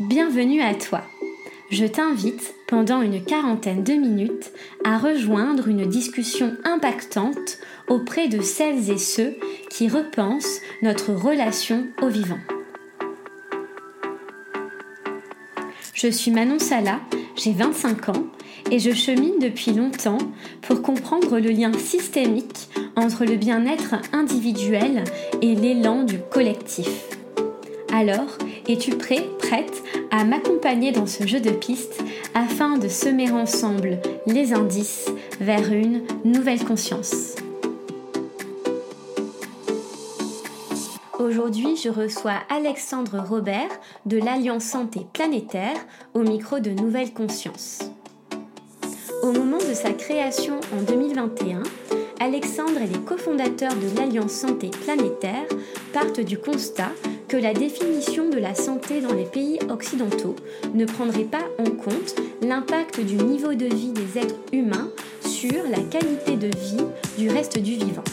Bienvenue à toi. Je t'invite pendant une quarantaine de minutes à rejoindre une discussion impactante auprès de celles et ceux qui repensent notre relation au vivant. Je suis Manon Sala, j'ai 25 ans et je chemine depuis longtemps pour comprendre le lien systémique entre le bien-être individuel et l'élan du collectif. Alors, es-tu prêt, prête à m'accompagner dans ce jeu de pistes afin de semer ensemble les indices vers une nouvelle conscience? Aujourd'hui, je reçois Alexandre Robert de l'Alliance Santé Planétaire au micro de Nouvelle Conscience. Au moment de sa création en 2021, Alexandre et les cofondateurs de l'Alliance Santé Planétaire partent du constat que la définition de la santé dans les pays occidentaux ne prendrait pas en compte l'impact du niveau de vie des êtres humains sur la qualité de vie du reste du vivant.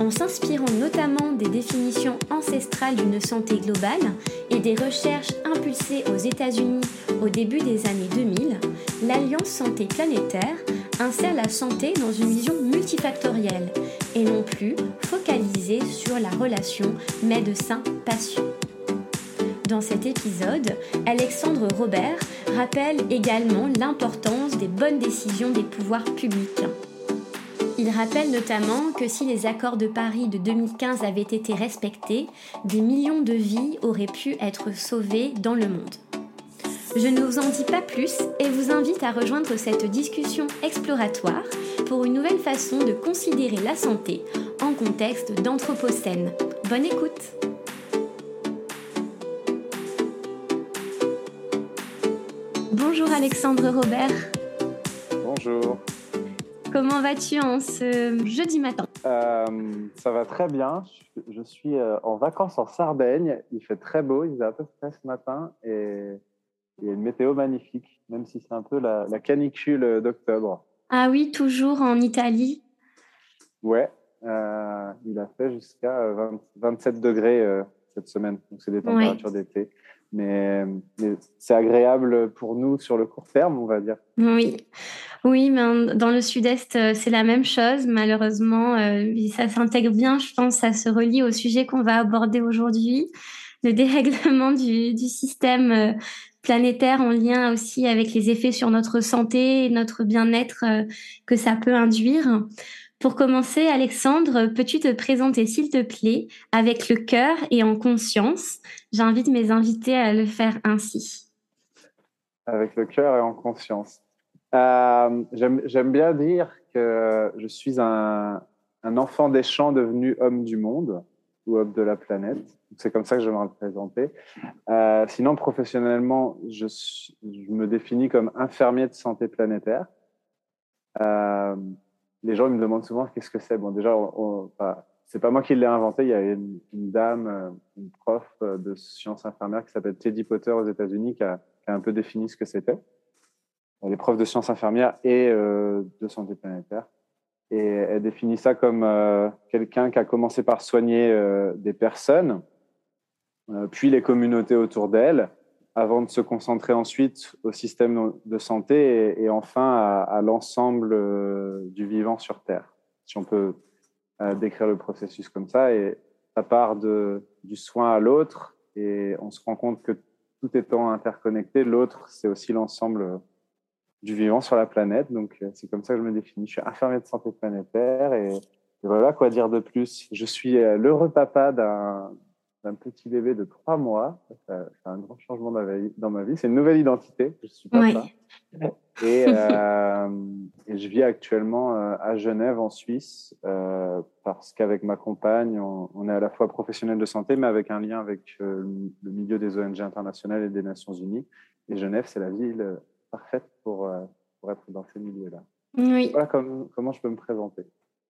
En s'inspirant notamment des définitions ancestrales d'une santé globale et des recherches impulsées aux États-Unis au début des années 2000, l'Alliance Santé Planétaire insère la santé dans une vision multifactorielle et non plus focalisée sur la relation médecin-patient. Dans cet épisode, Alexandre Robert rappelle également l'importance des bonnes décisions des pouvoirs publics. Il rappelle notamment que si les accords de Paris de 2015 avaient été respectés, des millions de vies auraient pu être sauvées dans le monde. Je ne vous en dis pas plus et vous invite à rejoindre cette discussion exploratoire pour une nouvelle façon de considérer la santé en contexte d'anthropocène. Bonne écoute Bonjour Alexandre Robert. Bonjour. Comment vas-tu en ce jeudi matin? Euh, Ça va très bien. Je, suis euh, en vacances en Sardaigne. Il fait très beau. Il faisait un peu frais ce matin et il y a une météo magnifique, même si c'est un peu la, canicule d'octobre. Ah oui, toujours en Italie Ouais, euh, il a fait jusqu'à 27 degrés euh, cette semaine, donc c'est des températures d'été. Mais, c'est agréable pour nous sur le court terme, on va dire. Oui, oui, mais dans le sud-est, euh, c'est la même chose. Malheureusement, ça s'intègre bien, je pense, ça se relie au sujet qu'on va aborder aujourd'hui, le dérèglement du, système planétaire en lien aussi avec les effets sur notre santé et notre bien-être euh, que ça peut induire. Pour commencer, Alexandre, peux-tu te présenter, s'il te plaît, avec le cœur et en conscience? J'invite mes invités à le faire ainsi. Avec le cœur et en conscience. Euh, J'aime bien dire que je suis un enfant des champs devenu homme du monde ou homme de la planète. C'est comme ça que je vais me représenter. Euh, sinon, professionnellement, je, me définis comme infirmier de santé planétaire. Euh, les gens me demandent souvent qu'est-ce que c'est? Bon, déjà, c'est pas moi qui l'ai inventé. Il y a une, dame, euh, une prof de sciences infirmières qui s'appelle Teddy Potter aux États-Unis qui a, un peu défini ce que c'était. Elle est prof de sciences infirmières et de santé planétaire. Et elle définit ça comme euh, quelqu'un qui a commencé par soigner euh, des personnes euh, puis les communautés autour d'elle, avant de se concentrer ensuite au système de santé et, enfin à, l'ensemble du vivant sur Terre, si on peut décrire le processus comme ça. Et ça part du soin à l'autre et on se rend compte que tout étant interconnecté, l'autre, c'est aussi l'ensemble du vivant sur la planète. Donc, c'est comme ça que je me définis. Je suis infirmier de santé planétaire et, et voilà quoi dire de plus. Je suis l'heureux papa d'un un petit bébé de trois mois. C'est un grand changement dans ma vie. C'est une nouvelle identité. Je suis papa. Et, euh, et, je vis actuellement euh, à Genève, en Suisse, euh, parce qu'avec ma compagne, on, est à la fois professionnel de santé, mais avec un lien avec euh, le milieu des ONG internationales et des Nations Unies. Et Genève, c'est la ville parfaite pour, euh, pour être dans ces milieux-là. Oui. Voilà comment je peux me présenter.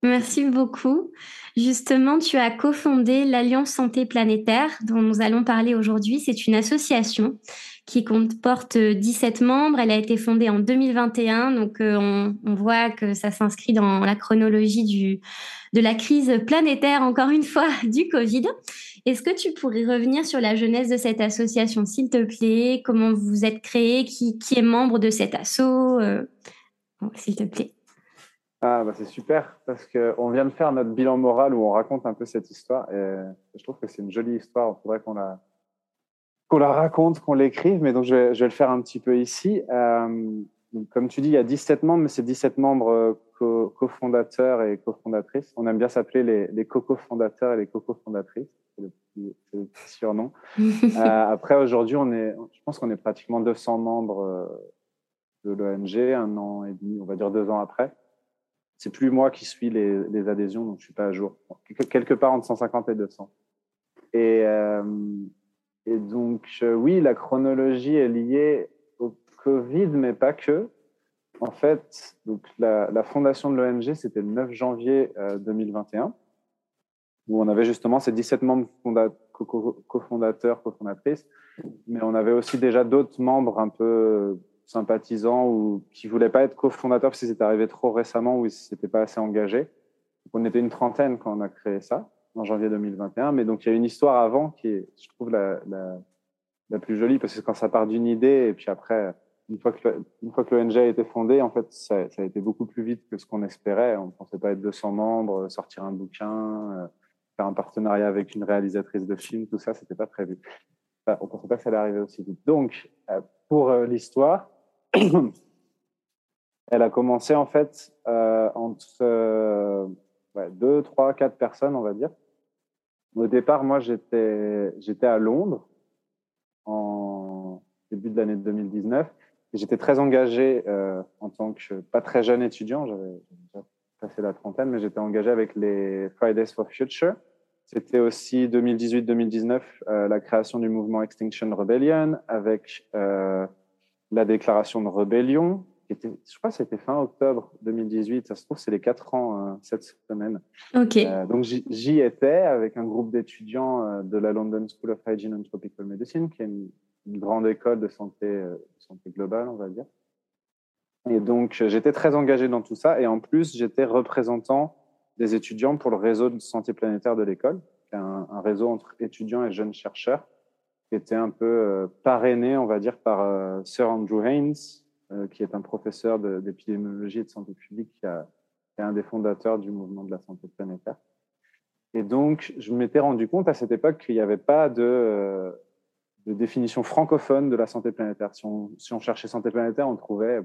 Merci beaucoup. Justement, tu as cofondé l'Alliance Santé Planétaire dont nous allons parler aujourd'hui. C'est une association qui comporte 17 membres. Elle a été fondée en 2021, donc euh, on, on, voit que ça s'inscrit dans la chronologie du, de la crise planétaire, encore une fois, du Covid. Est-ce que tu pourrais revenir sur la jeunesse de cette association, s'il te plaît? Comment vous êtes créé? Qui, qui est membre de cet asso? Euh, S'il te plaît. Ah, bah c'est super parce qu'on vient de faire notre bilan moral où on raconte un peu cette histoire et je trouve que c'est une jolie histoire. Il faudrait qu'on la, qu'on la raconte, qu'on l'écrive, mais donc je vais, je vais, le faire un petit peu ici. Euh, comme tu dis, il y a 17 membres, mais c'est 17 membres euh, cofondateurs et cofondatrices. On aime bien s'appeler les, les coco-fondateurs et les coco-fondatrices. C'est le, petit, surnom. euh, après, aujourd'hui, on est, je pense qu'on est pratiquement 200 membres euh, de l'ONG, un an et demi, on va dire deux ans après. C'est plus moi qui suis les, les, adhésions, donc je suis pas à jour. Quelque part entre 150 et 200. Et, euh, et donc, euh, oui, la chronologie est liée au Covid, mais pas que. En fait, donc la, la fondation de l'ONG, c'était le 9 janvier euh, 2021, où on avait justement ces 17 membres cofondateurs, cofondatrices, mais on avait aussi déjà d'autres membres un peu sympathisants ou qui voulaient pas être cofondateurs parce qu'ils étaient arrivés trop récemment ou ils s'étaient pas assez engagés. On était une trentaine quand on a créé ça en janvier 2021. Mais donc il y a une histoire avant qui est, je trouve, la, la, plus jolie parce que quand ça part d'une idée et puis après, une fois que, une fois l'ONG a été fondée, en fait, ça, ça, a été beaucoup plus vite que ce qu'on espérait. On pensait pas être 200 membres, sortir un bouquin, euh, faire un partenariat avec une réalisatrice de film, tout ça, c'était pas prévu. On pensait pas que ça allait arriver aussi vite. Donc, euh, pour euh, l'histoire, elle a commencé en fait euh, entre euh, ouais, deux, trois, quatre personnes, on va dire. Au départ, moi, j'étais à Londres en début de l'année 2019 et j'étais très engagé en tant que pas très jeune étudiant. Passé la trentaine, mais j'étais engagé avec les Fridays for Future. C'était aussi 2018-2019 euh, la création du mouvement Extinction Rebellion avec euh, la déclaration de rébellion, qui était, je crois que c'était fin octobre 2018. Ça se trouve, c'est les quatre ans euh, cette semaine. Ok. Donc j'y étais avec un groupe d'étudiants de la London School of Hygiene and Tropical Medicine, qui est une, une grande école de santé, de santé globale, on va dire. Et donc j'étais très engagé dans tout ça. Et en plus, j'étais représentant des étudiants pour le réseau de santé planétaire de l'école, un, réseau entre étudiants et jeunes chercheurs qui était un peu euh, parrainé, on va dire, par euh, Sir Andrew Haynes, euh, qui est un professeur d'épidémiologie et de santé publique, qui, est un des fondateurs du mouvement de la santé planétaire. Et donc, je m'étais rendu compte à cette époque qu'il n'y avait pas de, définition francophone de la santé planétaire. Si on cherchait santé planétaire, on trouvait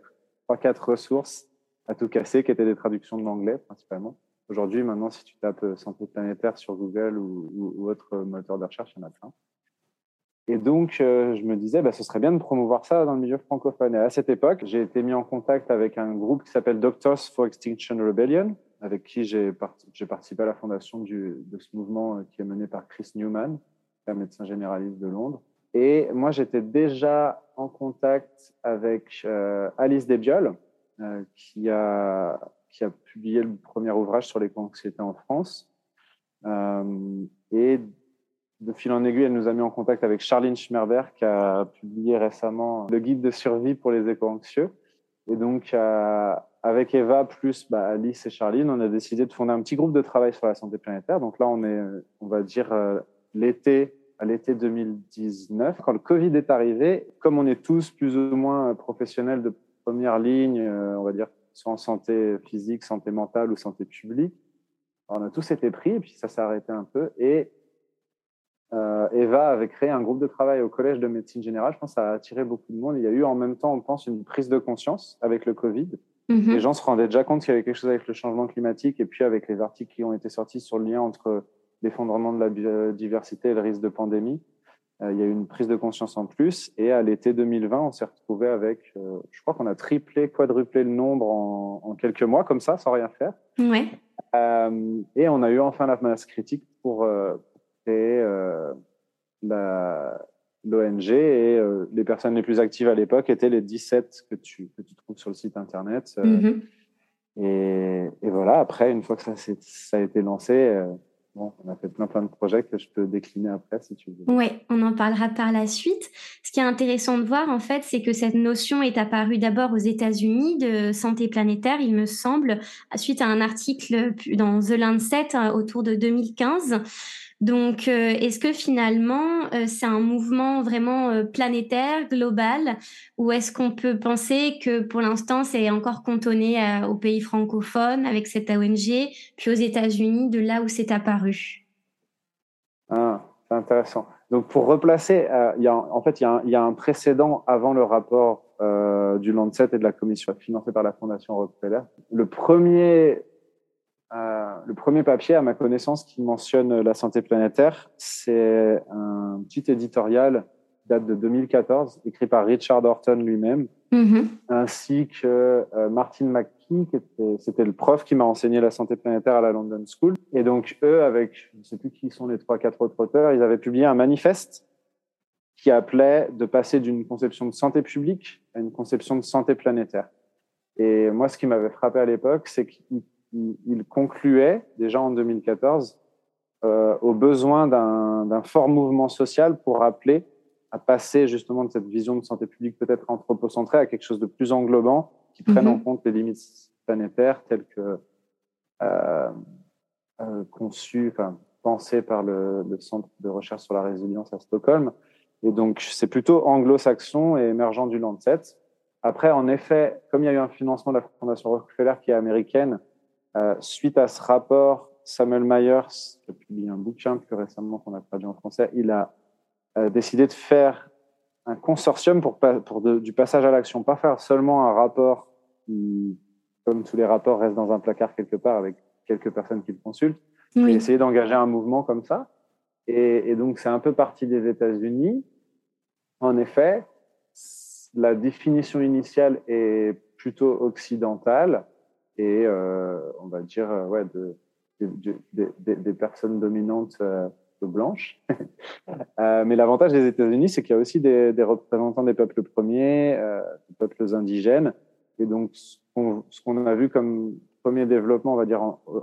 trois, quatre ressources à tout casser, qui étaient des traductions de l'anglais principalement. Aujourd'hui, maintenant, si tu tapes santé planétaire sur Google ou, autre moteur de recherche, il y en a plein. Et donc, euh, je me disais, bah, ce serait bien de promouvoir ça dans le milieu francophone. Et à cette époque, j'ai été mis en contact avec un groupe qui s'appelle Doctors for Extinction Rebellion, avec qui j'ai part participé à la fondation de ce mouvement euh, qui est mené par Chris Newman, un médecin généraliste de Londres. Et moi, j'étais déjà en contact avec euh, Alice Desbioles, euh, qui, a, qui a publié le premier ouvrage sur l'éco-anxiété en France. Euh, et de fil en aiguille, elle nous a mis en contact avec Charline Schmerber, qui a publié récemment le guide de survie pour les éco-anxieux. Et donc, euh, avec Eva, plus bah, Alice et Charline, on a décidé de fonder un petit groupe de travail sur la santé planétaire. Donc là, on est, on va dire, l'été, à l'été 2019, quand le Covid est arrivé, comme on est tous plus ou moins professionnels de première ligne, euh, on va dire, soit en santé physique, santé mentale ou santé publique, on a tous été pris, et puis ça s'est arrêté un peu. Et euh, Eva avait créé un groupe de travail au collège de médecine générale. Je pense que ça a attiré beaucoup de monde. Il y a eu en même temps, on pense, une prise de conscience avec le Covid. Mm -hmm. Les gens se rendaient déjà compte qu'il y avait quelque chose avec le changement climatique et puis avec les articles qui ont été sortis sur le lien entre l'effondrement de la biodiversité et le risque de pandémie. Euh, il y a eu une prise de conscience en plus. Et à l'été 2020, on s'est retrouvé avec, euh, je crois qu'on a triplé, quadruplé le nombre en, en, quelques mois, comme ça, sans rien faire. Ouais. Euh, et on a eu enfin la masse critique pour, euh, créer euh, l'ONG et euh, les personnes les plus actives à l'époque étaient les 17 que tu, que tu trouves sur le site internet. Mm -hmm. et, et, voilà, après, une fois que ça, ça a été lancé, on a fait plein plein de projets que je peux décliner après si tu veux. Oui, on en parlera par la suite. Ce qui est intéressant de voir en fait, c'est que cette notion est apparue d'abord aux États-Unis de santé planétaire, il me semble, suite à un article dans The Lancet euh, autour de 2015. Donc, euh, est-ce que finalement, euh, c'est un mouvement vraiment euh, planétaire, global, ou est-ce qu'on peut penser que pour l'instant, c'est encore cantonné aux pays francophones avec cette ONG, puis aux États-Unis, de là où c'est apparu? Ah, C'est intéressant. Donc, pour replacer, y a, en fait, il y, a un, précédent avant le rapport du Lancet et de la commission financée par la Fondation Rockefeller. Le premier euh, le premier papier, à ma connaissance, qui mentionne la santé planétaire, c'est un petit éditorial date de 2014, écrit par Richard Horton lui-même, mm-hmm. ainsi que euh, Martin McKee, qui c'était le prof qui m'a enseigné la santé planétaire à la London School. Et donc, eux, avec, je ne sais plus qui sont les trois, quatre autres auteurs, ils avaient publié un manifeste qui appelait de passer d'une conception de santé publique à une conception de santé planétaire. Et moi, ce qui m'avait frappé à l'époque, c'est qu'ils il, concluait déjà en 2014 euh, au besoin d'un fort mouvement social pour rappeler à passer justement de cette vision de santé publique peut-être anthropocentrée à quelque chose de plus englobant qui prenne en mhm. compte les limites planétaires telles que euh, euh, conçues, enfin pensées par le, le, Centre de recherche sur la résilience à Stockholm. Et donc c'est plutôt anglo-saxon et émergent du Lancet. Après, en effet, comme il y a eu un financement de la Fondation Rockefeller qui est américaine, euh, suite à ce rapport, Samuel Myers, qui a publié un bouquin plus récemment qu'on a traduit en français, il a euh, décidé de faire un consortium pour, pour du passage à l'action, pas faire seulement un rapport qui, comme tous les rapports, reste dans un placard quelque part avec quelques personnes qui le consultent, oui. et essayer d'engager un mouvement comme ça. Et, et donc, c'est un peu parti des États-Unis. En effet, la définition initiale est plutôt occidentale et euh, on va dire euh, ouais, de, des personnes dominantes euh, blanches. mais l'avantage des États-Unis, c'est qu'il y a aussi des, représentants des peuples premiers, des peuples indigènes. Et donc, ce qu'on a vu comme premier développement, on va dire,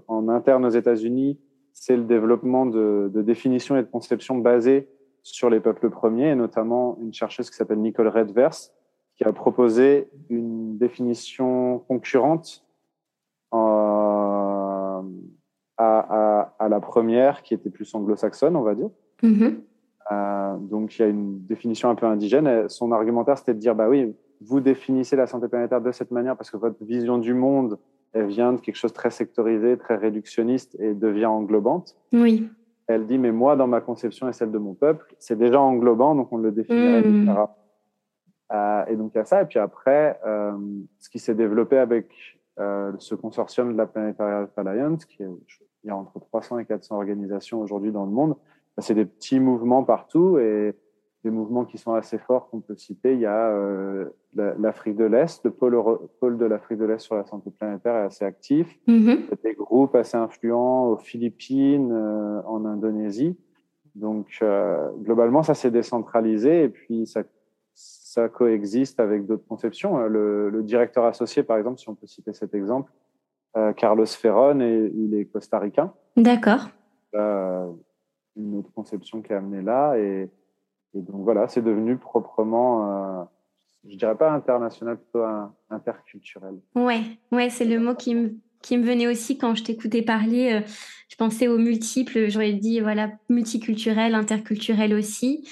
en, interne aux États-Unis, c'est le développement de, de définitions et de conceptions basées sur les peuples premiers, et notamment une chercheuse qui s'appelle Nicole Redvers, qui a proposé une définition concurrente à, la première, qui était plus anglo-saxonne, on va dire. Mm-hmm. Euh, donc, il y a une définition un peu indigène. son argumentaire, c'était de dire, bah oui, vous définissez la santé planétaire de cette manière parce que votre vision du monde, elle vient de quelque chose de très sectorisé, très réductionniste et devient englobante. Oui. Elle dit, mais moi, dans ma conception et celle de mon peuple, c'est déjà englobant, donc on le définirait mm. différemment. Euh, et donc, il y a ça. Et puis après, euh, ce qui s'est développé avec euh, ce consortium de la Planetary Alliance, qui est, il y a entre 300 et 400 organisations aujourd'hui dans le monde. Bah, c'est des petits mouvements partout et des mouvements qui sont assez forts qu'on peut citer. Il y a euh, l'Afrique de l'Est, le pôle, pôle de l'Afrique de l'Est sur la santé planétaire est assez actif. Mm-hmm. Il y a des groupes assez influents aux Philippines, euh, en Indonésie. Donc, globalement, ça s'est décentralisé et puis ça ça coexiste avec d'autres conceptions. Euh, le, directeur associé, par exemple, si on peut citer cet exemple, euh, Carlos Ferron, et, il est costaricain. D'accord. Euh, une autre conception qui est amenée là. Et, donc voilà, c'est devenu proprement, je dirais pas international, plutôt interculturel. Ouais, ouais, c'est le mot qui me qui me venait aussi quand je t'écoutais parler. je pensais aux multiples, j'aurais dit voilà multiculturel, interculturel aussi.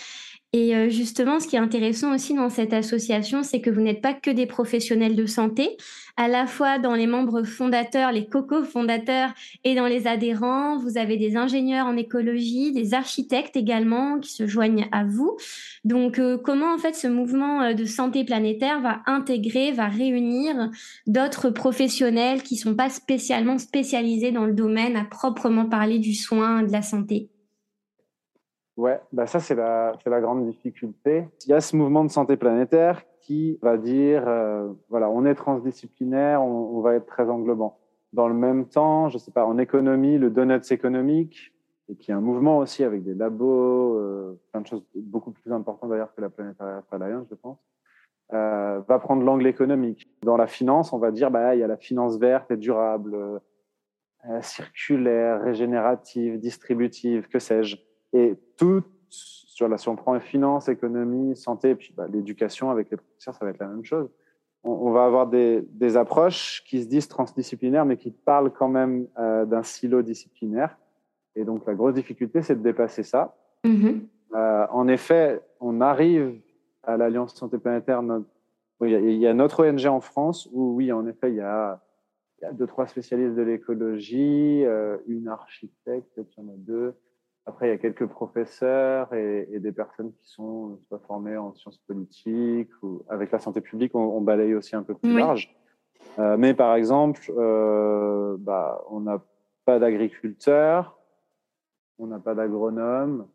Et euh, justement, ce qui est intéressant aussi dans cette association, c'est que vous n'êtes pas que des professionnels de santé, à la fois dans les membres fondateurs, les coco-fondateurs et dans les adhérents, vous avez des ingénieurs en écologie, des architectes également qui se joignent à vous. Donc, euh, comment en fait ce mouvement euh, de santé planétaire va intégrer, va réunir d'autres professionnels qui sont pas spécialement spécialisés dans le domaine à proprement parler du soin, de la santé? Ouais, bah ça c'est la, c'est la grande difficulté. Il y a ce mouvement de santé planétaire qui va dire, euh, voilà, on est transdisciplinaire, on, on, va être très englobant. Dans le même temps, je sais pas, en économie, le donuts économique, et puis un mouvement aussi avec des labos, euh, plein de choses beaucoup plus importantes d'ailleurs que la Planetary Alliance, je pense, euh, va prendre l'angle économique. Dans la finance, on va dire, bah, il y a la finance verte et durable circulaire, régénérative, distributive, que sais-je. Et tout, sur la, si on prend finance, économie, santé, et puis bah, l'éducation avec les professeurs, ça va être la même chose. On, va avoir des, des, approches qui se disent transdisciplinaires, mais qui parlent quand même euh, d'un silo disciplinaire. Et donc, la grosse difficulté, c'est de dépasser ça. Mm-hmm. Euh, en effet, on arrive à l'Alliance Santé Planétaire. Il, y a, il y a notre ONG en France où, oui, en effet, il y a il y a deux, trois spécialistes de l'écologie, euh, une architecte, peut-être il y en a deux. Après, il y a quelques professeurs et, et, des personnes qui sont soit formées en sciences politiques ou avec la santé publique, on, on balaye aussi un peu plus large. Euh, mais par exemple, euh, bah, on n'a pas d'agriculteurs, on n'a pas d'agronomes.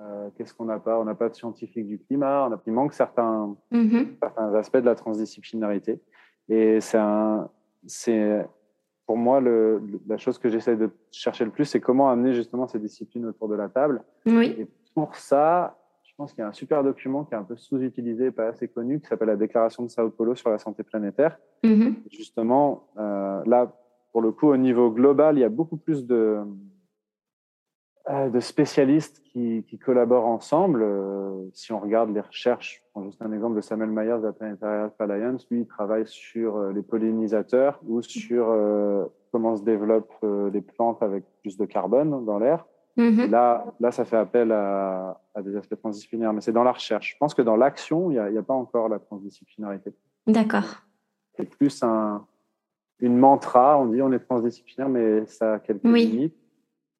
Euh, Qu'est-ce qu'on n'a pas? On n'a pas de scientifiques du climat. On a, il manque certains, mm-hmm. certains aspects de la transdisciplinarité. Et c'est un, c'est pour moi le, la chose que j'essaie de chercher le plus, c'est comment amener justement ces disciplines autour de la table. Oui. Et pour ça, je pense qu'il y a un super document qui est un peu sous-utilisé, pas assez connu, qui s'appelle la Déclaration de Sao Paulo sur la santé planétaire. Mm-hmm. Justement, euh, là, pour le coup, au niveau global, il y a beaucoup plus de, de spécialistes qui, qui, collaborent ensemble. Euh, si on regarde les recherches, je prends juste un exemple de Samuel Myers de la Planetary Alliance, lui, il travaille sur euh, les pollinisateurs ou sur euh, comment se développent les plantes avec plus de carbone dans l'air. Mm-hmm. Là, là, ça fait appel à, à des aspects transdisciplinaires, mais c'est dans la recherche. Je pense que dans l'action, il n'y a, a, pas encore la transdisciplinarité. D'accord. C'est plus un, une mantra, on dit on est transdisciplinaire, mais ça a quelques oui. limites.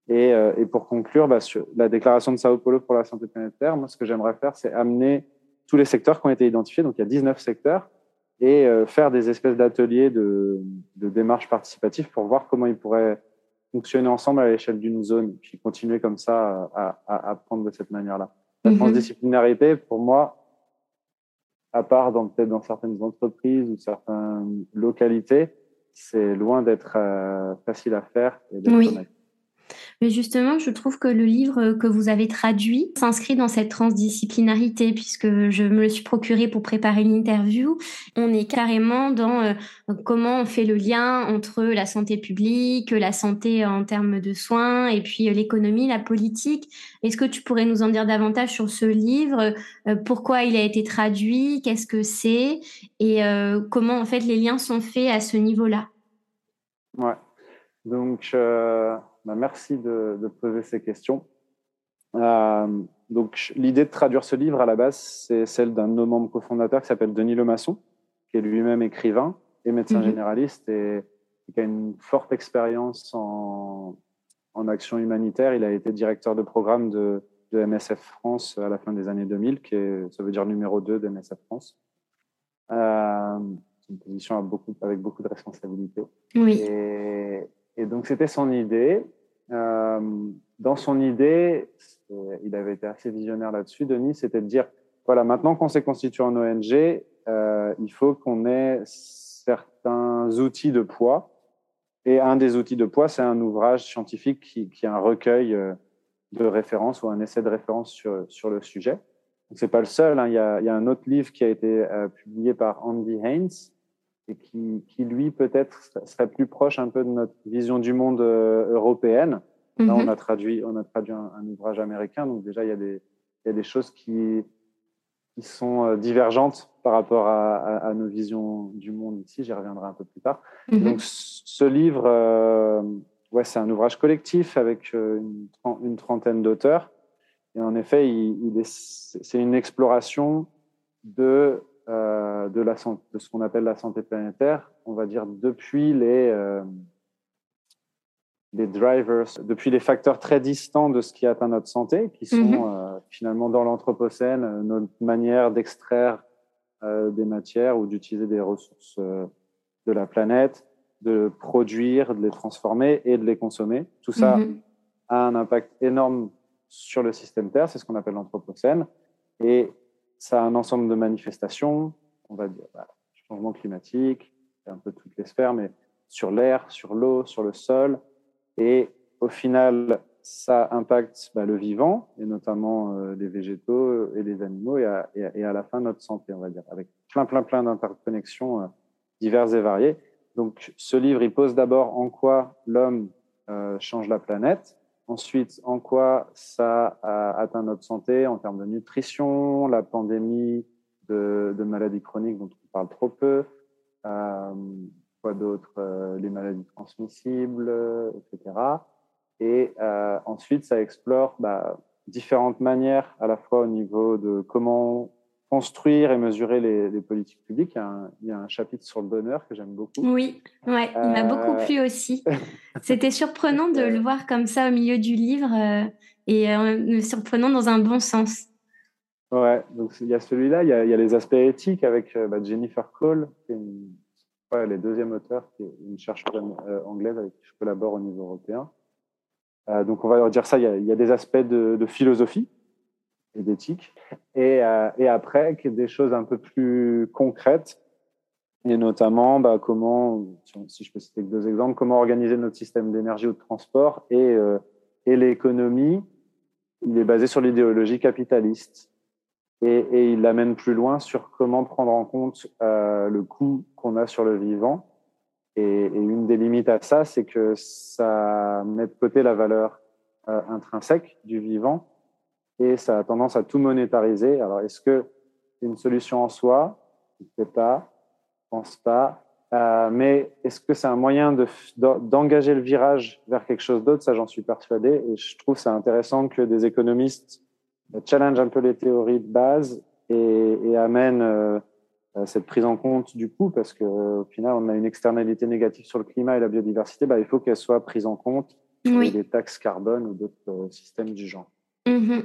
Et, euh, et, pour conclure, bah, sur la déclaration de Sao Paulo pour la santé planétaire, moi, ce que j'aimerais faire, c'est amener tous les secteurs qui ont été identifiés. Donc, il y a 19 secteurs et euh, faire des espèces d'ateliers de, de démarches participatives pour voir comment ils pourraient fonctionner ensemble à l'échelle d'une zone, puis continuer comme ça à, à apprendre de cette manière-là. La mm -hmm. transdisciplinarité, pour moi, à part dans peut-être dans certaines entreprises ou certaines localités, c'est loin d'être euh, facile à faire et d'être oui. Mais justement, je trouve que le livre que vous avez traduit s'inscrit dans cette transdisciplinarité puisque je me le suis procuré pour préparer l'interview. On est carrément dans euh, comment on fait le lien entre la santé publique, la santé en termes de soins et puis euh, l'économie, la politique. Est-ce que tu pourrais nous en dire davantage sur ce livre? Euh, Pourquoi il a été traduit? Qu'est-ce que c'est? Et comment en fait les liens sont faits à ce niveau-là? Ouais. Donc, bah, merci de, de, poser ces questions. Euh, donc, l'idée de traduire ce livre à la base, c'est celle d'un de nos membres cofondateurs qui s'appelle Denis Lemasson, qui est lui-même écrivain et médecin mmh. généraliste et, et, qui a une forte expérience en, en, action humanitaire. Il a été directeur de programme de, de, MSF France à la fin des années 2000, qui est, ça veut dire numéro 2 de MSF France. Euh, c'est une position beaucoup, avec beaucoup de responsabilités. Oui. Et, et donc, c'était son idée. Euh, dans son idée, il avait été assez visionnaire là-dessus, Denis, c'était de dire, voilà, maintenant qu'on s'est constitué en ONG, euh, il faut qu'on ait certains outils de poids. Et un des outils de poids, c'est un ouvrage scientifique qui, qui, est un recueil euh, de référence ou un essai de référence sur, sur le sujet. C'est pas le seul. Hein. Il, y a, il, y a, un autre livre qui a été euh, publié par Andy Haynes, et qui, qui lui peut-être serait plus proche un peu de notre vision du monde euh, européenne. Là, mm -hmm. on a traduit, on a traduit un, un, ouvrage américain, donc déjà il y a des, il y a des choses qui, qui sont euh, divergentes par rapport à, à, à, nos visions du monde ici. J'y reviendrai un peu plus tard. Mm -hmm. Donc ce livre, euh, ouais, c'est un ouvrage collectif avec une, une trentaine d'auteurs. Et en effet, il, il c'est une exploration de euh, de, la, de ce qu'on appelle la santé planétaire, on va dire depuis les, euh, les drivers, depuis les facteurs très distants de ce qui atteint notre santé, qui sont mm -hmm. euh, finalement dans l'Anthropocène, notre manière d'extraire des matières ou d'utiliser des ressources de la planète, de produire, de les transformer et de les consommer. Tout ça mm -hmm. a un impact énorme sur le système Terre, c'est ce qu'on appelle l'Anthropocène. Et ça a un ensemble de manifestations, on va dire bah, changement climatique, un peu toutes les sphères, mais sur l'air, sur l'eau, sur le sol. Et au final, ça impacte bah, le vivant, et notamment euh, les végétaux et les animaux, et à, et, à, la fin notre santé, on va dire, avec plein, plein, plein d'interconnexions euh, diverses et variées. Donc, ce livre, il pose d'abord en quoi l'homme euh, change la planète. Ensuite, en quoi ça a atteint notre santé en termes de nutrition, la pandémie de, maladies chroniques dont on parle trop peu, euh, quoi d'autre, euh, les maladies transmissibles, etc. Et euh, ensuite, ça explore bah, différentes manières, à la fois au niveau de comment construire et mesurer les, les politiques publiques. Il y, a un, il y, a un, chapitre sur le bonheur que j'aime beaucoup. Oui, ouais, il m'a beaucoup plu aussi. C'était surprenant de le voir comme ça au milieu du livre euh, et euh, surprenant dans un bon sens. Ouais, donc il y a celui-là, il, il, y a les aspects éthiques avec bah, Jennifer Cole, qui est une, ouais, les deuxième auteur, qui est une chercheuse anglaise avec qui je collabore au niveau européen. Euh, donc on va leur dire ça, il y a, il y a des aspects de, de, philosophie et d'éthique, et, euh, après des choses un peu plus concrètes, et notamment bah, comment, si je peux citer deux exemples, comment organiser notre système d'énergie ou de transport et, euh, et l'économie. Il est basé sur l'idéologie capitaliste. Et, il l'amène plus loin sur comment prendre en compte euh, le coût qu'on a sur le vivant. Et, une des limites à ça, c'est que ça met de côté la valeur intrinsèque du vivant et ça a tendance à tout monétariser. Alors, est-ce que c'est une solution en soi? Je ne sais pas, je pense pas. Euh, mais est-ce que c'est un moyen de, d'engager le virage vers quelque chose d'autre? Ça, j'en suis persuadé. Et je trouve c'est intéressant que des économistes challenge un peu les théories de base et, et amènent euh, euh, cette prise en compte du coût, parce qu'au final, on a une externalité négative sur le climat et la biodiversité, bah, il faut qu'elle soit prise en compte oui. des taxes carbone ou d'autres euh, systèmes du genre. Mmh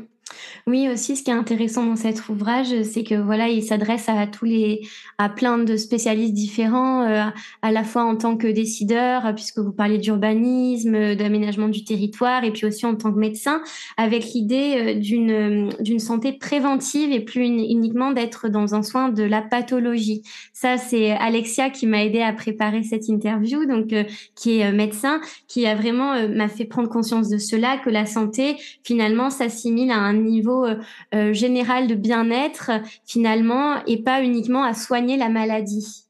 oui, aussi, ce qui est intéressant dans cet ouvrage, c'est que voilà, il s'adresse à tous les, à plein de spécialistes différents, euh, à la fois en tant que décideur, puisque vous parlez d'urbanisme, d'aménagement du territoire, et puis aussi en tant que médecin, avec l'idée euh, d'une d'une santé préventive et plus uniquement d'être dans un soin de la pathologie. Ça, c'est Alexia qui m'a aidé à préparer cette interview, donc euh, qui est médecin, qui a vraiment m'a fait prendre conscience de cela, que la santé finalement s'assimile à un niveau euh, général de bien-être finalement et pas uniquement à soigner la maladie.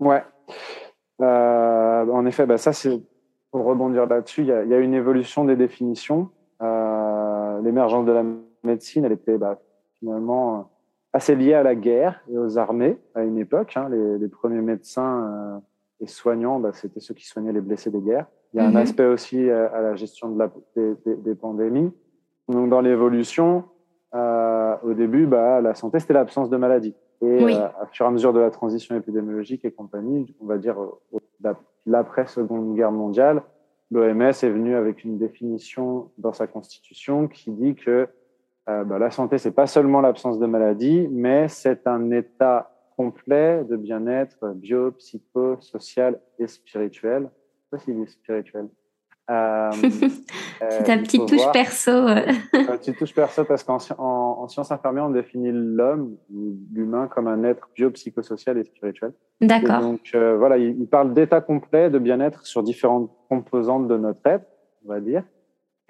Ouais. Euh, en effet, bah ça c'est pour rebondir là-dessus, il y, y, a une évolution des définitions. Euh, L'émergence de la médecine, elle était bah, finalement assez liée à la guerre et aux armées à une époque. Hein. Les, les, premiers médecins euh, et soignants, bah, c'était ceux qui soignaient les blessés des guerres. Il y a un mm-hmm. aspect aussi à, à la gestion de la, des, des, des pandémies. Donc, dans l'évolution, euh, au début, bah, la santé, c'était l'absence de maladie. Et oui. euh, à fur et à mesure de la transition épidémiologique et compagnie, on va dire l'après-seconde guerre mondiale, l'OMS est venu avec une définition dans sa constitution qui dit que euh, bah, la santé, c'est pas seulement l'absence de maladie, mais c'est un état complet de bien-être bio, psycho, social et spirituel. Je sais pas s'il est spirituel. Euh, c'est ta petite touche voir. perso. Une petite touche perso parce qu'en en, en sciences infirmières, on définit l'homme, l'humain, comme un être biopsychosocial et spirituel. D'accord. Donc euh, voilà, il, il parle d'état complet de bien-être sur différentes composantes de notre être, on va dire.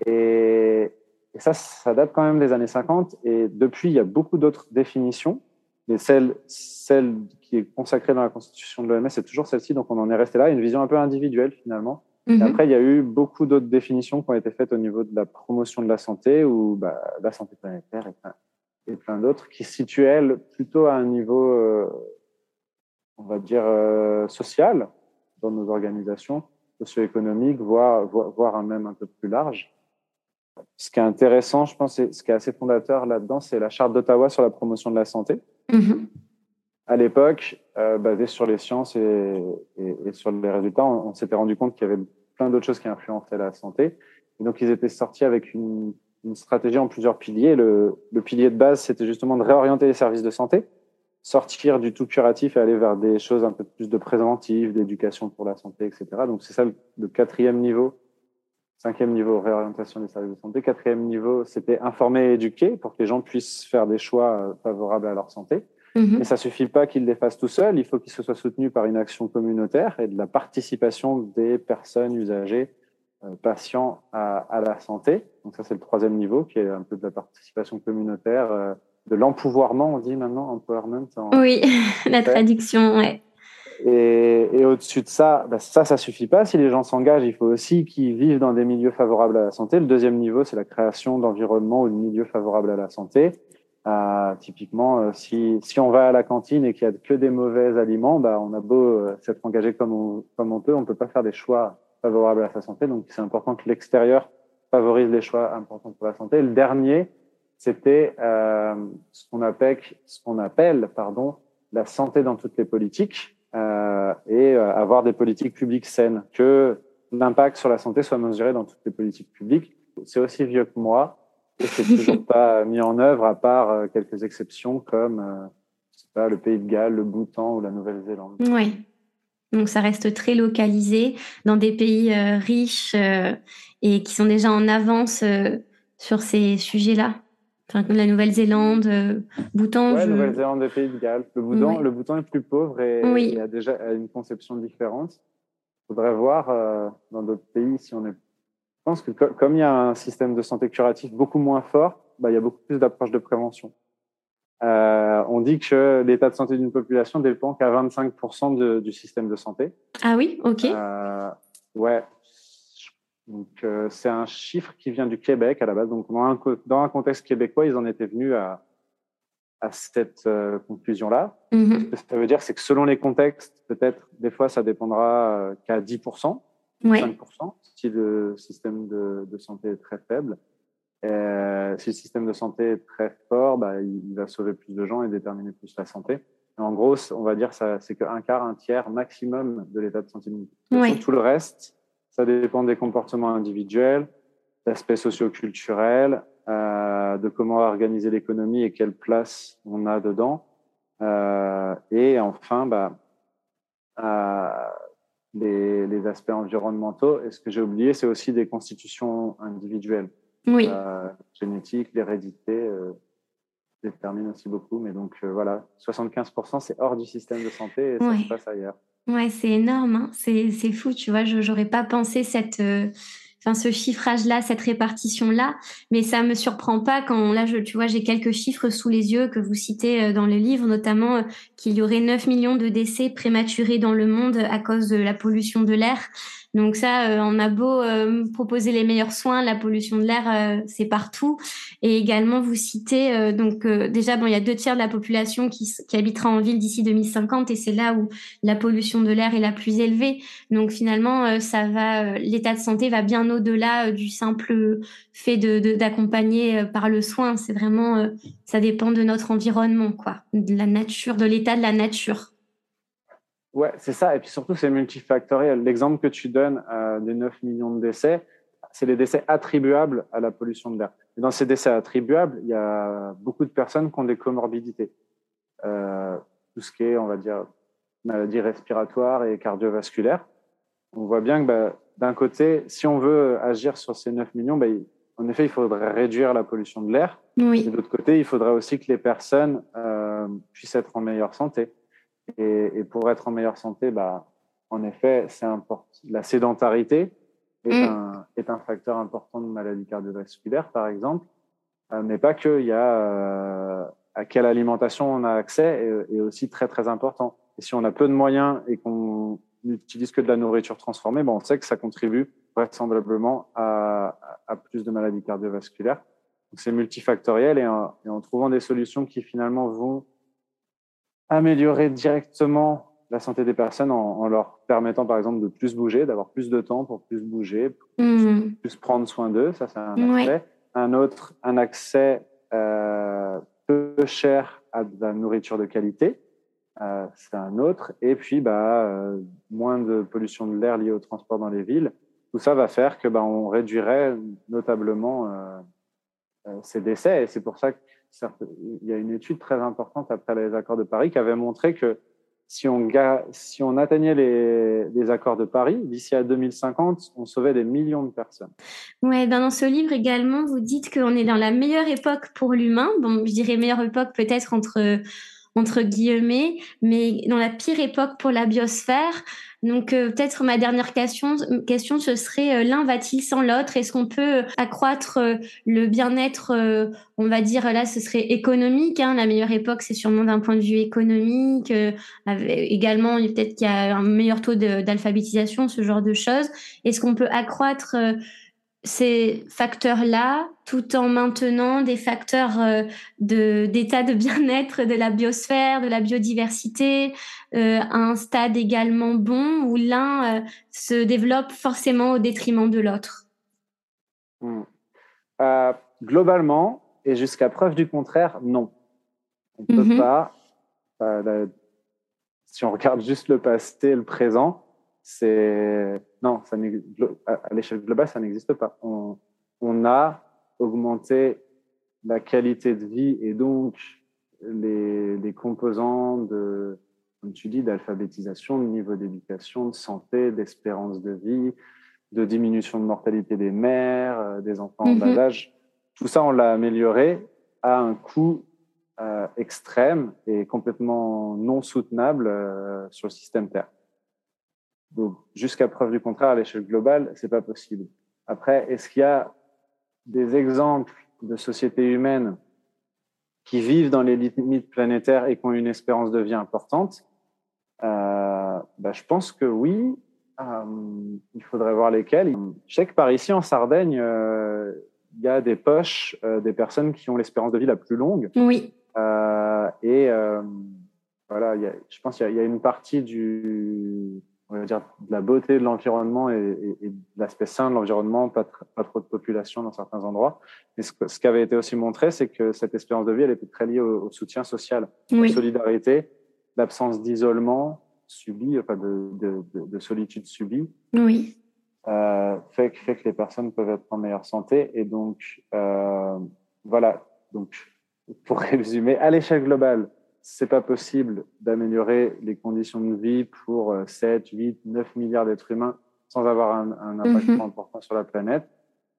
Et, et, ça, ça date quand même des années 50. Et depuis, il y a beaucoup d'autres définitions. Mais celle, celle qui est consacrée dans la constitution de l'OMS, c'est toujours celle-ci. Donc on en est resté là, une vision un peu individuelle finalement. Mmh. Et après, il y a eu beaucoup d'autres définitions qui ont été faites au niveau de la promotion de la santé ou bah, la santé planétaire et plein, d'autres qui situent, elles, plutôt à un niveau, euh, on va dire, euh, social dans nos organisations, socio-économiques, voire, voire, voire un même un peu plus large. Ce qui est intéressant, je pense, et ce qui est assez fondateur là-dedans, c'est la charte d'Ottawa sur la promotion de la santé. Mmh. À l'époque, euh, basée sur les sciences et, sur les résultats, on, s'était rendu compte qu'il y avait plein d'autres choses qui influençaient la santé. Et donc, ils étaient sortis avec une, stratégie en plusieurs piliers. Le, pilier de base, c'était justement de réorienter les services de santé, sortir du tout curatif et aller vers des choses un peu plus de préventive, d'éducation pour la santé, etc. Donc, c'est ça le, le quatrième niveau. Cinquième niveau, réorientation des services de santé. Quatrième niveau, c'était informer et éduquer pour que les gens puissent faire des choix euh, favorables à leur santé. Mmh. Mais ça suffit pas qu'ils les fassent tout seuls. Il faut qu'ils se soient soutenus par une action communautaire et de la participation des personnes usagées, euh, patients à, à, la santé. Donc ça, c'est le troisième niveau qui est un peu de la participation communautaire, euh, de l'empouvoirment, on dit maintenant, empowerment. En... Oui, la traduction, ouais. Et, au-dessus de ça, bah, ça, ça suffit pas. Si les gens s'engagent, il faut aussi qu'ils vivent dans des milieux favorables à la santé. Le deuxième niveau, c'est la création d'environnements ou de milieux favorables à la santé. Euh, typiquement, si, si on va à la cantine et qu'il y a que des mauvais aliments, bah, on a beau euh, s'être engagé comme on, comme on peut, on peut pas faire des choix favorables à sa santé. Donc, c'est important que l'extérieur favorise les choix importants pour la santé. Le dernier, c'était euh, ce qu'on appelle, appelle, pardon, la santé dans toutes les politiques euh, et avoir des politiques publiques saines, que l'impact sur la santé soit mesuré dans toutes les politiques publiques. C'est aussi vieux que moi et c'est toujours pas mis en œuvre à part euh, quelques exceptions comme euh, pas, le Pays de Galles, le Bhoutan ou la Nouvelle-Zélande. Oui. Donc ça reste très localisé dans des pays euh, riches et qui sont déjà en avance sur ces sujets-là. Enfin, la Nouvelle-Zélande, Bhoutan. Oui, je... Nouvelle-Zélande et Pays de Galles. Le Bhoutan, le Bhoutan est plus pauvre et il a déjà une conception différente. Il faudrait voir dans d'autres pays si on est je pense que comme il y a un système de santé curatif beaucoup moins fort, bah, il y a beaucoup plus d'approches de prévention. Euh, on dit que l'état de santé d'une population dépend qu'à 25% de, du système de santé. Ah oui, ok. Euh, ouais. Donc euh, c'est un chiffre qui vient du Québec à la base. Donc dans un, dans un contexte québécois, ils en étaient venus à, à cette euh, conclusion-là. Mm-hmm. Ce que ça veut dire, c'est que selon les contextes, peut-être des fois ça dépendra euh, qu'à 10%. 5% si le système de, de, santé est très faible. Euh, si le système de santé est très fort, bah, il, va sauver plus de gens et déterminer plus la santé. en gros, on va dire ça, c'est qu'un quart, un tiers maximum de l'état de santé. Oui. Tout le reste, ça dépend des comportements individuels, d'aspects socioculturels, euh, de comment organiser l'économie et quelle place on a dedans. Euh, et enfin, bah, euh, les, les, aspects environnementaux. Et ce que j'ai oublié, c'est aussi des constitutions individuelles. Oui. Euh, génétique, l'hérédité euh, détermine aussi beaucoup. Mais donc euh, voilà, 75%, c'est hors du système de santé et ça se passe ailleurs. Ouais, c'est énorme. Hein. C'est fou, tu vois. Je n'aurais pas pensé cette euh, enfin ce chiffrage-là, cette répartition-là. Mais ça me surprend pas quand là, je, tu vois, j'ai quelques chiffres sous les yeux que vous citez euh, dans le livre, notamment euh, qu'il y aurait 9 millions de décès prématurés dans le monde à cause de la pollution de l'air. Donc ça, euh, on a beau euh, proposer les meilleurs soins, la pollution de l'air, euh, c'est partout. Et également, vous citez, donc déjà, bon, il y a deux tiers de la population qui, qui habitera en ville d'ici 2050, et c'est là où la pollution de l'air est la plus élevée. Donc finalement, ça va, l'état de santé va bien au-delà du simple fait de d'accompagner par le soin. C'est vraiment, ça dépend de notre environnement, quoi, de la nature, de l'état de la nature. Ouais, c'est ça. Et puis surtout, c'est multifactoriel. L'exemple que tu donnes euh, des 9 millions de décès, c'est les décès attribuables à la pollution de l'air. Et dans ces décès attribuables, il y a beaucoup de personnes qui ont des comorbidités. Euh, tout ce qui est, on va dire, maladies respiratoires et cardiovasculaires. On voit bien que bah, d'un côté, si on veut agir sur ces 9 millions, bah, en effet, il faudrait réduire la pollution de l'air. Oui. Et de l'autre côté, il faudrait aussi que les personnes euh, puissent être en meilleure santé. Et, et, pour être en meilleure santé, bah, en effet, c'est important. La sédentarité est, mm. un, est, un, facteur important de maladie cardiovasculaire, par exemple, euh, mais pas que. Il y a euh, à quelle alimentation on a accès est, est, aussi très très important. Et si on a peu de moyens et qu'on n'utilise que de la nourriture transformée, bon, on sait que ça contribue vraisemblablement à, à plus de maladies cardiovasculaires. Donc c'est multifactoriel et en, et en trouvant des solutions qui finalement vont améliorer directement la santé des personnes en, leur permettant, par exemple, de plus bouger, d'avoir plus de temps pour plus bouger, plus, mmh. prendre soin d'eux. Ça, c'est un aspect. Un autre, un accès euh, peu cher à de la nourriture de qualité. Euh, c'est un autre. Et puis, bah, euh, moins de pollution de l'air liée au transport dans les villes. Tout ça va faire que bah, on réduirait notablement ces décès. Et c'est pour ça que il y a une étude très importante après les accords de Paris qui avait montré que si on, atteignait les, les accords de Paris, d'ici à 2050, on sauvait des millions de personnes. Ouais, ben dans ce livre également, vous dites qu'on est dans la meilleure époque pour l'humain. Bon, je dirais meilleure époque peut-être entre entre guillemets, mais dans la pire époque pour la biosphère. Donc euh, peut-être ma dernière question, question ce serait euh, l'un va-t-il sans l'autre? Est-ce qu'on peut accroître euh, le bien-être On va dire là, ce serait économique. Hein, la meilleure époque, c'est sûrement d'un point de vue économique. également, peut-être qu'il y a un meilleur taux d'alphabétisation, ce genre de choses. Est-ce qu'on peut accroître ces facteurs-là, tout en maintenant des facteurs euh, de d'état de bien-être de la biosphère, de la biodiversité, euh, à un stade également bon où l'un euh, se développe forcément au détriment de l'autre. Hmm. globalement, et jusqu'à preuve du contraire, non. On ne peut mhm. pas. si on regarde juste le passé et le présent, c'est non, ça à l'échelle globale, ça n'existe pas. On, on, a augmenté la qualité de vie et donc les, les composants de, comme tu dis, d'alphabétisation, de niveau d'éducation, de santé, d'espérance de vie, de diminution de mortalité des mères, euh, des enfants en bas mhm. âge. Tout ça, on l'a amélioré à un coût euh, extrême et complètement non soutenable euh, sur le système Terre. Donc, jusqu'à preuve du contraire, à l'échelle globale, c'est pas possible. Après, est-ce qu'il y a des exemples de sociétés humaines qui vivent dans les limites planétaires et qui ont une espérance de vie importante? Euh, bah, Je pense que oui. Euh, il faudrait voir lesquelles. Je sais que par ici, en Sardaigne, euh, il y a des poches des personnes qui ont l'espérance de vie la plus longue. Oui. Et voilà, y a, je pense qu'il y, y, a une partie du on va dire, de la beauté de l'environnement et, de l'aspect sain de l'environnement, pas, pas, trop de population dans certains endroits. Mais ce, ce qui avait été aussi montré, c'est que cette espérance de vie, elle était très liée au, soutien social, oui. la solidarité, l'absence d'isolement subi, enfin de, de, de, solitude subie. Oui. Euh, fait, fait que les personnes peuvent être en meilleure santé. Et donc, euh, voilà. Donc, pour résumer, à l'échelle globale, c'est pas possible d'améliorer les conditions de vie pour 7, 8, 9 milliards d'êtres humains sans avoir un, un impact mhm. important sur la planète.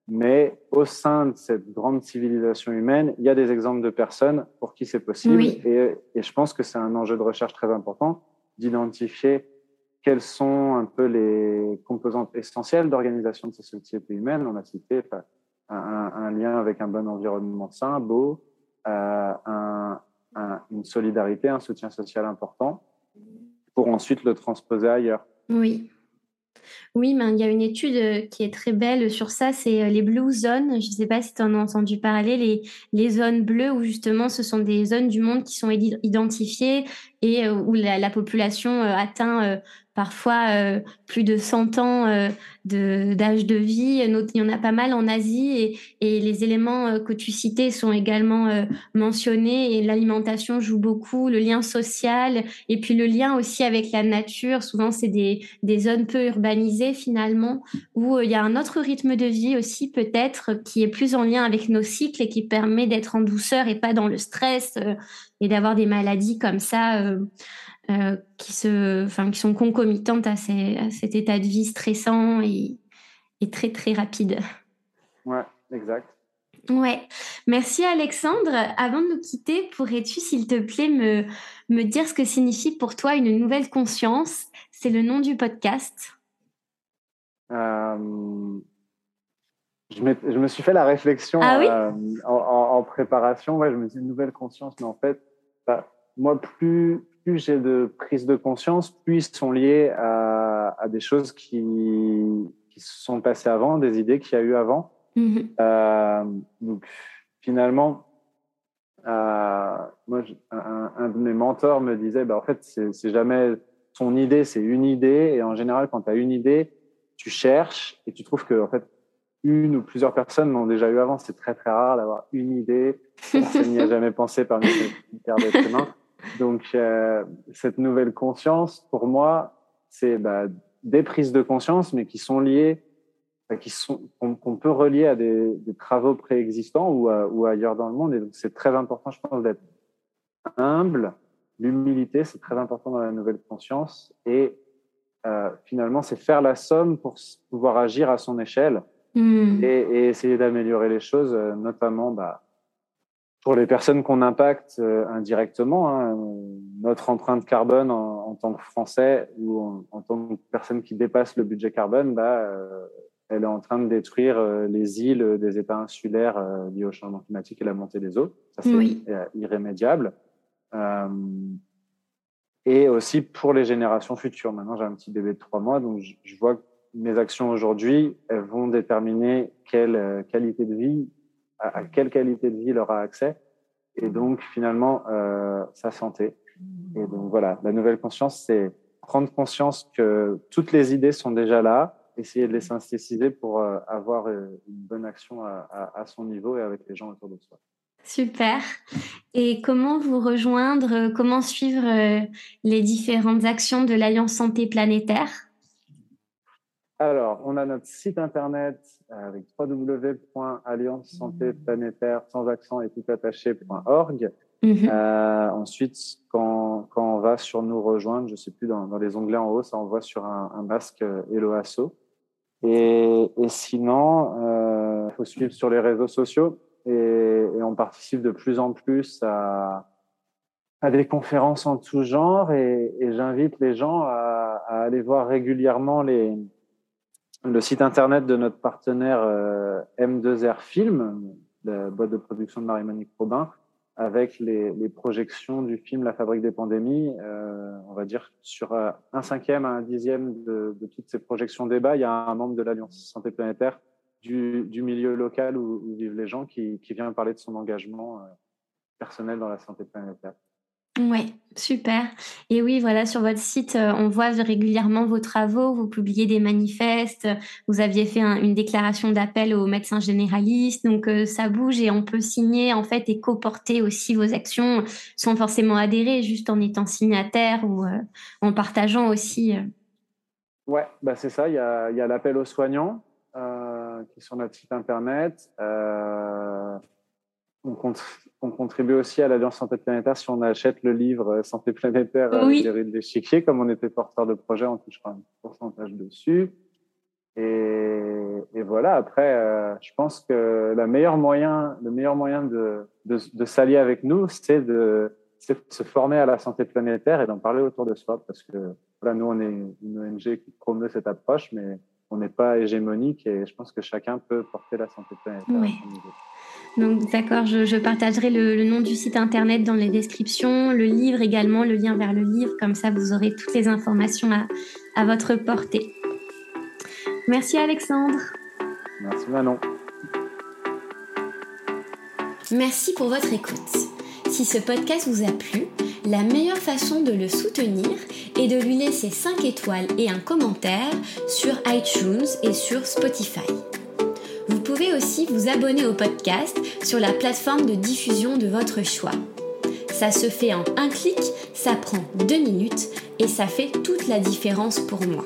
Mais au sein de cette grande civilisation humaine, il y a des exemples de personnes pour qui c'est possible. Et, et, je pense que c'est un enjeu de recherche très important d'identifier quelles sont un peu les composantes essentielles d'organisation de ces sociétés humaines. On a cité un, un, lien avec un bon environnement sain, beau, euh, un, une solidarité, un soutien social important, pour ensuite le transposer ailleurs. Oui. Oui, mais il y a une étude euh, qui est très belle sur ça, c'est euh, les blue zones. Je ne sais pas si tu en as entendu parler, les, les zones bleues où justement ce sont des zones du monde qui sont identifiées et euh, où la, la population atteint parfois euh, plus de 100 ans euh, d'âge de, vie. Il y en a pas mal en Asie et, et les éléments euh, que tu citais sont également euh, mentionnés et l'alimentation joue beaucoup, le lien social et puis le lien aussi avec la nature. Souvent, c'est des, des zones peu urbanisées finalement où il y a un autre rythme de vie aussi peut-être qui est plus en lien avec nos cycles et qui permet d'être en douceur et pas dans le stress et d'avoir des maladies comme ça. Euh, qui, se, enfin, qui sont concomitantes à, ces, à, cet état de vie stressant et, et très très rapide. Ouais, exact. Ouais, merci Alexandre. Avant de nous quitter, pourrais-tu, s'il te plaît, me, me dire ce que signifie pour toi une nouvelle conscience? C'est le nom du podcast. Euh, je, je, me suis fait la réflexion ah oui? euh, en, en, en, préparation. Ouais, je me suis dit une nouvelle conscience, mais en fait, bah, moi, plus, plus j'ai de prise de conscience, plus ils sont liés à, à des choses qui, qui se sont passées avant, des idées qu'il y a eu avant. Mm-hmm. Euh, donc, finalement, euh, moi, un, un, de mes mentors me disait, bah, en fait, c'est jamais son idée, c'est une idée. Et en général, quand tu as une idée, tu cherches et tu trouves que, en fait, une ou plusieurs personnes l'ont déjà eu avant. C'est très, très rare d'avoir une idée. Personne n'y a jamais pensé parmi les d'être humain. Donc, euh, cette nouvelle conscience, pour moi, c'est bah, des prises de conscience, mais qui sont liées, qui sont qu'on peut relier à des, des travaux préexistants ou, ou ailleurs dans le monde. Et donc, c'est très important, je pense, d'être humble. L'humilité, c'est très important dans la nouvelle conscience. Et euh, finalement, c'est faire la somme pour pouvoir agir à son échelle mmh. et, et, essayer d'améliorer les choses, euh, notamment bah, pour les personnes qu'on impacte euh, indirectement, hein, notre empreinte carbone en, tant que Français ou en, tant que personne qui dépasse le budget carbone, bah, euh, elle est en train de détruire euh, les îles des États insulaires liés au changement climatique et la montée des eaux. Ça, c'est irrémédiable. et aussi pour les générations futures. Maintenant, j'ai un petit bébé de trois mois, donc je, je vois que mes actions aujourd'hui, elles vont déterminer quelle qualité de vie à, quelle qualité de vie il aura accès et donc finalement euh, sa santé. Et donc voilà, la nouvelle conscience, c'est prendre conscience que toutes les idées sont déjà là, essayer de les synthétiser pour euh, avoir euh, une bonne action à, à, à, son niveau et avec les gens autour de soi. Super. Et comment vous rejoindre, comment suivre les différentes actions de l'Alliance Santé Planétaire? Alors, on a notre site internet euh, avec www.alliance-santé-planétaire sans accent et tout attaché.org. Mhm. euh, ensuite, quand, quand on va sur nous rejoindre, je sais plus, dans, dans les onglets en haut, ça envoie sur un, un masque euh, Hello Asso. Et, et sinon, il euh, faut suivre sur les réseaux sociaux et, et, on participe de plus en plus à, à des conférences en tout genre et, et j'invite les gens à, à aller voir régulièrement les, le site internet de notre partenaire euh, M2R Film, la boîte de production de Marie-Monique Robin, avec les, les, projections du film La Fabrique des pandémies. Euh, on va dire sur un cinquième à un dixième de, de, toutes ces projections débat, il y a un membre de l'Alliance Santé Planétaire du, du milieu local où, où, vivent les gens qui, qui vient parler de son engagement euh, personnel dans la santé planétaire. Oui, super. Et oui, voilà, sur votre site, euh, on voit régulièrement vos travaux, vous publiez des manifestes, vous aviez fait une déclaration d'appel aux médecins généralistes, donc euh, ça bouge et on peut signer en fait et coporter aussi vos actions sans forcément adhérer, juste en étant signataire ou euh, en partageant aussi. Ouais, bah c'est ça, il y a, y a l'appel aux soignants qui est sur notre site internet on, contribue aussi à l'Alliance Santé Planétaire si on achète le livre euh, Santé Planétaire euh, oui. de l'échiquier. Comme on était porteur de projet, on touchera un pourcentage dessus. Et, et voilà, après, euh, je pense que la meilleure moyen, le meilleur moyen de, de, de s'allier avec nous, c'est de, de, se former à la santé planétaire et d'en parler autour de soi. Parce que voilà, nous, on est une ONG qui promeut cette approche, mais on n'est pas hégémonique et je pense que chacun peut porter la santé planétaire. Oui. Donc d'accord, je, je, partagerai le, le, nom du site internet dans les descriptions, le livre également, le lien vers le livre, comme ça vous aurez toutes les informations à, à votre portée. Merci Alexandre. Merci Manon. Merci pour votre écoute. Si ce podcast vous a plu, la meilleure façon de le soutenir est de lui laisser 5 étoiles et un commentaire sur iTunes et sur Spotify. Pouvez aussi vous abonner au podcast sur la plateforme de diffusion de votre choix. Ça se fait en un clic, ça prend deux minutes et ça fait toute la différence pour moi.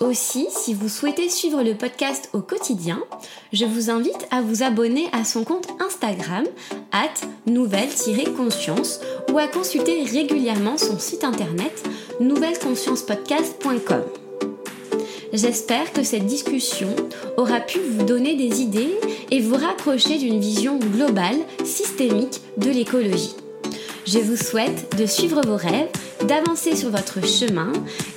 Aussi, si vous souhaitez suivre le podcast au quotidien, je vous invite à vous abonner à son compte Instagram, at nouvelle-conscience, ou à consulter régulièrement son site internet nouvelleconsciencepodcast.com. J'espère que cette discussion aura pu vous donner des idées et vous rapprocher d'une vision globale, systémique de l'écologie. Je vous souhaite de suivre vos rêves, d'avancer sur votre chemin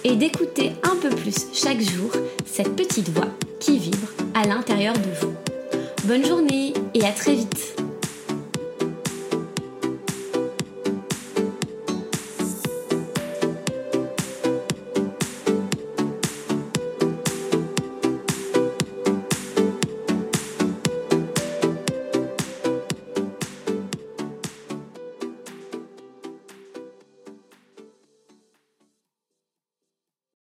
et d'écouter un peu plus chaque jour cette petite voix qui vibre à l'intérieur de vous. Bonne journée et à très vite